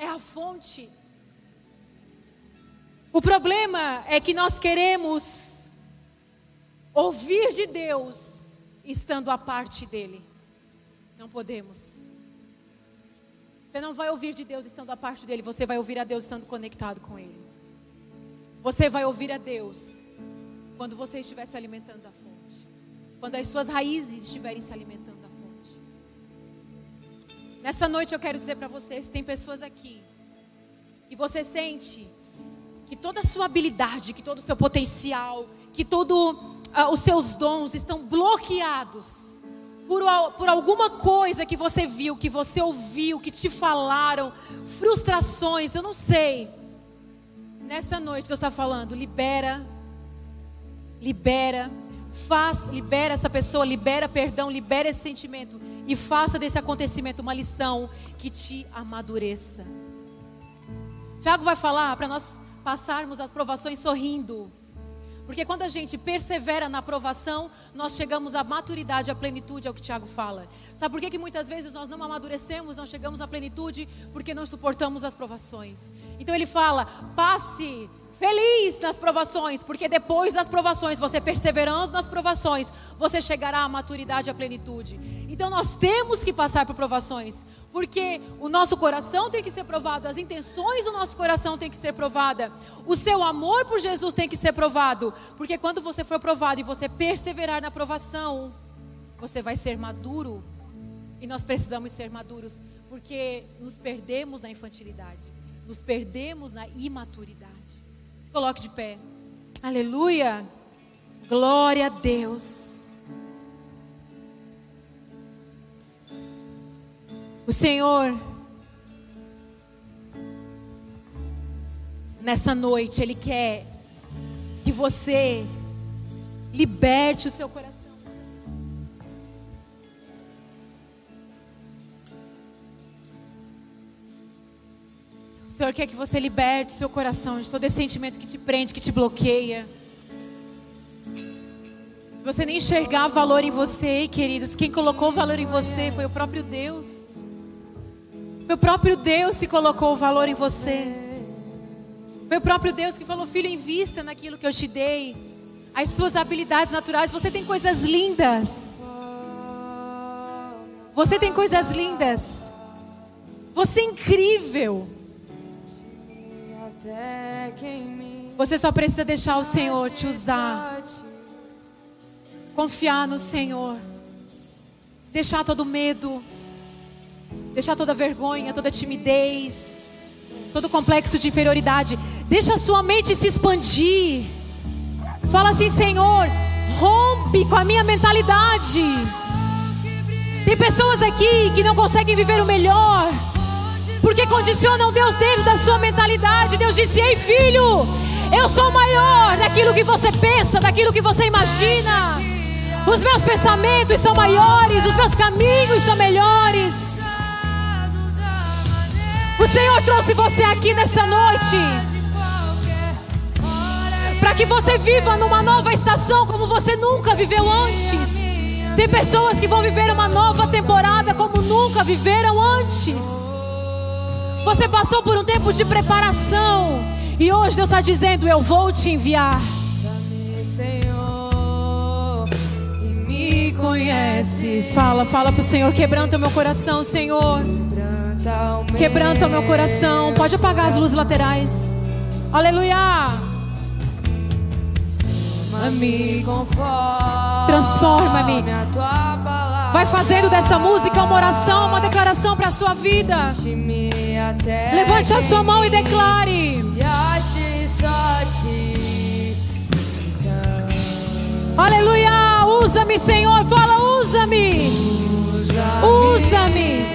É a fonte. O problema é que nós queremos ouvir de Deus estando à parte dele. Não podemos. Você não vai ouvir de Deus estando à parte dele, você vai ouvir a Deus estando conectado com ele. Você vai ouvir a Deus quando você estiver se alimentando da fonte. Quando as suas raízes estiverem se alimentando. Nessa noite eu quero dizer para vocês, tem pessoas aqui e você sente que toda a sua habilidade, que todo o seu potencial, que todo ah, os seus dons estão bloqueados por, por alguma coisa que você viu, que você ouviu, que te falaram, frustrações, eu não sei. Nessa noite Deus está falando, libera, libera, faz, libera essa pessoa, libera perdão, libera esse sentimento e faça desse acontecimento uma lição que te amadureça. Tiago vai falar para nós passarmos as provações sorrindo. Porque quando a gente persevera na aprovação, nós chegamos à maturidade, à plenitude, é o que Tiago fala. Sabe por que, que muitas vezes nós não amadurecemos, não chegamos à plenitude? Porque não suportamos as provações. Então ele fala: passe Feliz nas provações, porque depois das provações, você perseverando nas provações, você chegará à maturidade, à plenitude. Então nós temos que passar por provações, porque o nosso coração tem que ser provado, as intenções do nosso coração tem que ser provada, o seu amor por Jesus tem que ser provado, porque quando você for provado e você perseverar na provação, você vai ser maduro. E nós precisamos ser maduros, porque nos perdemos na infantilidade, nos perdemos na imaturidade. Se coloque de pé. Aleluia. Glória a Deus. O Senhor, nessa noite, Ele quer que você liberte o seu coração. Senhor quer que você liberte seu coração de todo esse sentimento que te prende, que te bloqueia. Você nem enxergar valor em você, queridos. Quem colocou valor em você foi o próprio Deus. O próprio Deus que colocou o valor em você. O próprio Deus que falou: Filho, invista naquilo que eu te dei. As suas habilidades naturais. Você tem coisas lindas. Você tem coisas lindas. Você é incrível. Você só precisa deixar o Senhor te usar. Confiar no Senhor. Deixar todo medo. Deixar toda vergonha, toda timidez. Todo complexo de inferioridade. Deixa a sua mente se expandir. Fala assim, Senhor, rompe com a minha mentalidade. Tem pessoas aqui que não conseguem viver o melhor porque condicionam Deus dentro da sua mentalidade. Deus disse: Ei, filho, eu sou maior daquilo que você pensa, daquilo que você imagina. Os meus pensamentos são maiores, os meus caminhos são melhores. O Senhor trouxe você aqui nessa noite para que você viva numa nova estação como você nunca viveu antes. Tem pessoas que vão viver uma nova temporada como nunca viveram antes. Você passou por um tempo de preparação. E hoje Deus está dizendo: Eu vou te enviar. Senhor, e me conheces. Fala, fala para o Senhor: Quebranta o meu coração, Senhor. Quebranta o meu coração. Pode apagar as luzes laterais. Aleluia. Transforma-me. Vai fazendo dessa música uma oração, uma declaração para a sua vida. Levante a sua mão e declare. Aleluia! Usa-me, Senhor. Fala, usa-me. Usa-me.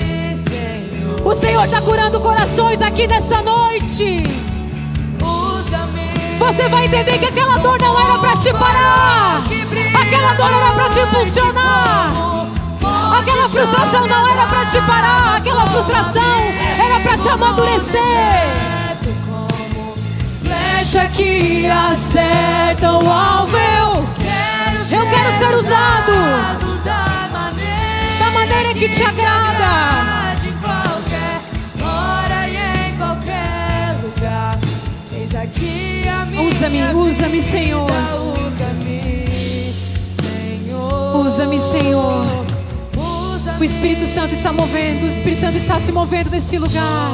O Senhor está curando corações aqui nessa noite. Você vai entender que aquela dor não era para te parar. Aquela dor era para te impulsionar. Aquela frustração não era para te parar, aquela frustração para te amadurecer. Flecha que acerta o alvo, eu quero ser usado da maneira que te agrada. Usa-me, usa-me, Senhor. Usa-me, Senhor. O Espírito Santo está movendo, o Espírito Santo está se movendo nesse lugar.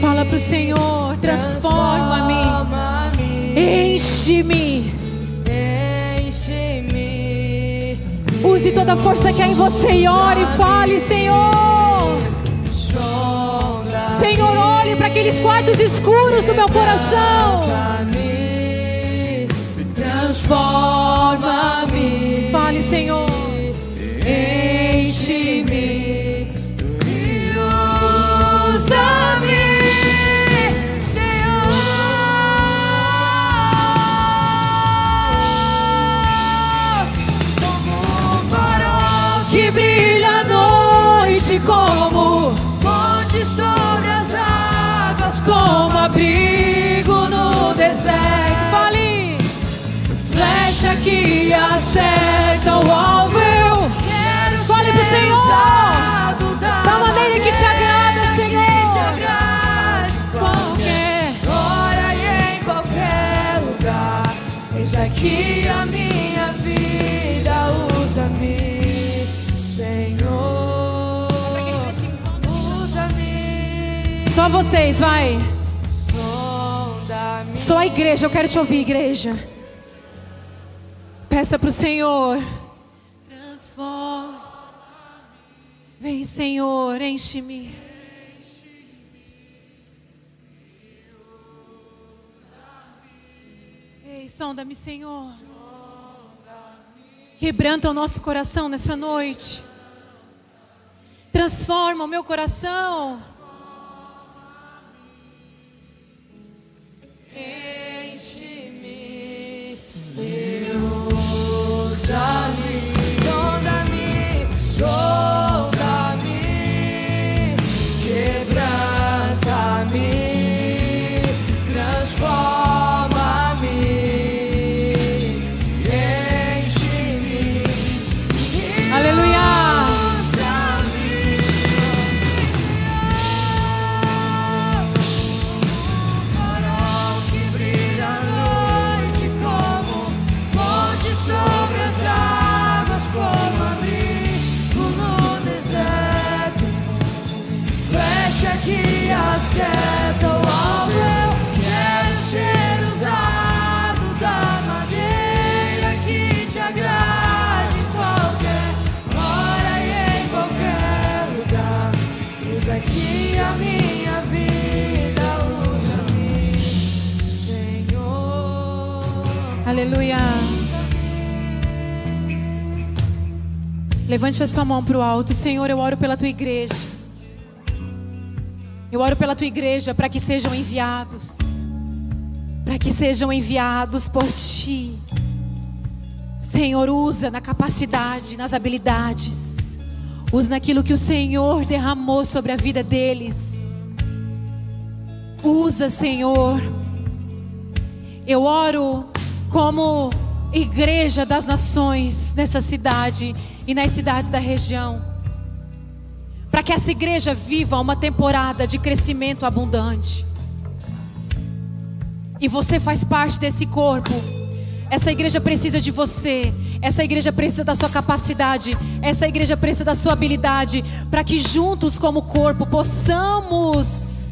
Fala para o Senhor, transforma-me, enche-me. Use toda a força que há em você e ore, fale, Senhor. Senhor, olhe para aqueles quartos escuros do meu coração transforma-me. Fale, Senhor. Acerta o alvo. Eu Quero Fale pro Senhor. da, maneira que te agrada, Senhor. Que te agrade, qualquer. hora e em qualquer lugar. Eis aqui a minha vida, usa-me, Senhor. Usa-me, Só vocês, vai. Só a igreja, eu quero te ouvir, igreja. Peça pro Senhor. Transforma. Vem, Senhor, enche-me. Ei, sonda-me, Senhor. Quebranta o nosso coração nessa noite. Transforma o meu coração. Enche-me, sonda-me, Levante a sua mão para o alto. Senhor, eu oro pela tua igreja. Eu oro pela tua igreja para que sejam enviados. Para que sejam enviados por ti. Senhor, usa na capacidade, nas habilidades. Usa naquilo que o Senhor derramou sobre a vida deles. Usa, Senhor. Eu oro como igreja das nações nessa cidade e nas cidades da região. Para que essa igreja viva uma temporada de crescimento abundante. E você faz parte desse corpo. Essa igreja precisa de você. Essa igreja precisa da sua capacidade. Essa igreja precisa da sua habilidade. Para que juntos, como corpo, possamos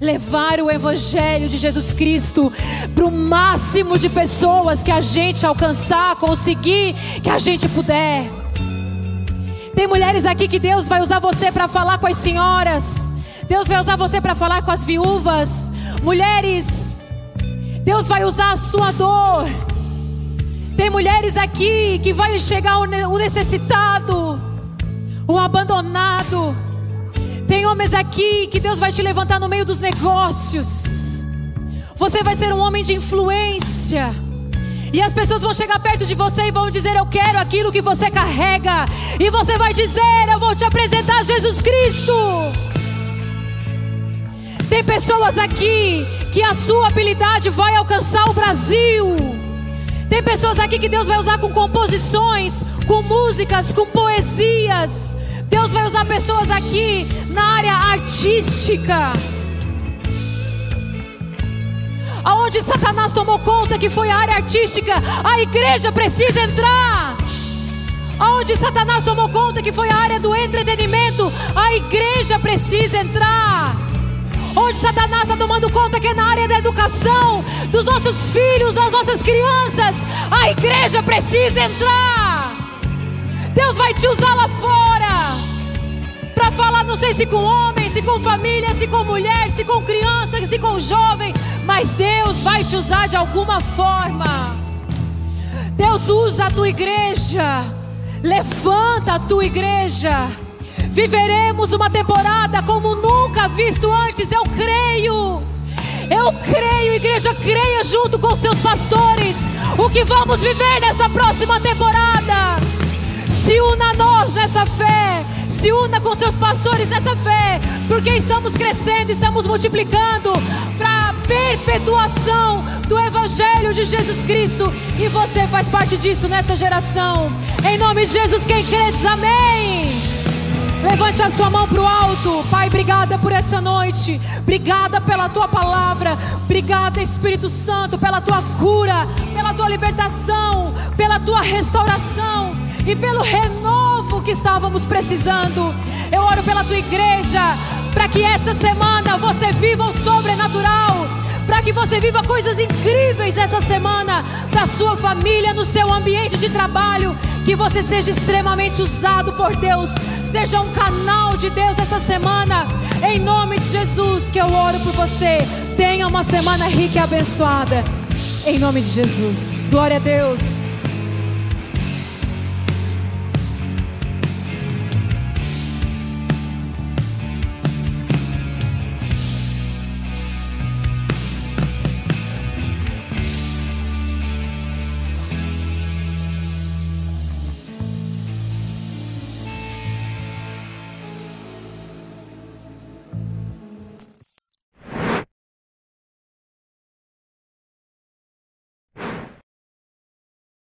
levar o Evangelho de Jesus Cristo para o máximo de pessoas que a gente alcançar, conseguir, que a gente puder. Tem mulheres aqui que Deus vai usar você para falar com as senhoras. Deus vai usar você para falar com as viúvas. Mulheres, Deus vai usar a sua dor. Tem mulheres aqui que vai enxergar o necessitado, o abandonado. Tem homens aqui que Deus vai te levantar no meio dos negócios. Você vai ser um homem de influência. E as pessoas vão chegar perto de você e vão dizer: Eu quero aquilo que você carrega. E você vai dizer: Eu vou te apresentar Jesus Cristo. Tem pessoas aqui que a sua habilidade vai alcançar o Brasil. Tem pessoas aqui que Deus vai usar com composições, com músicas, com poesias. Deus vai usar pessoas aqui na área artística. Aonde Satanás tomou conta que foi a área artística, a igreja precisa entrar. Aonde Satanás tomou conta que foi a área do entretenimento, a igreja precisa entrar. Onde Satanás está tomando conta que é na área da educação, dos nossos filhos, das nossas crianças, a igreja precisa entrar. Deus vai te usar lá fora para falar, não sei se com homem, se com família, se com mulher, se com criança, se com jovem, mas Deus vai te usar de alguma forma. Deus usa a tua igreja, levanta a tua igreja. Viveremos uma temporada como nunca visto antes, eu creio. Eu creio, igreja, creia junto com seus pastores o que vamos viver nessa próxima temporada. Se una a nós nessa fé, se una com seus pastores nessa fé, porque estamos crescendo, estamos multiplicando para perpetuação do Evangelho de Jesus Cristo. E você faz parte disso nessa geração. Em nome de Jesus, quem crê diz amém. Levante a sua mão para o alto. Pai, obrigada por essa noite. Obrigada pela tua palavra. Obrigada, Espírito Santo, pela tua cura, pela tua libertação, pela tua restauração e pelo renovo que estávamos precisando. Eu oro pela tua igreja, para que essa semana você viva o sobrenatural, para que você viva coisas incríveis essa semana, da sua família, no seu ambiente de trabalho, que você seja extremamente usado por Deus, seja um canal de Deus essa semana, em nome de Jesus, que eu oro por você. Tenha uma semana rica e abençoada, em nome de Jesus. Glória a Deus.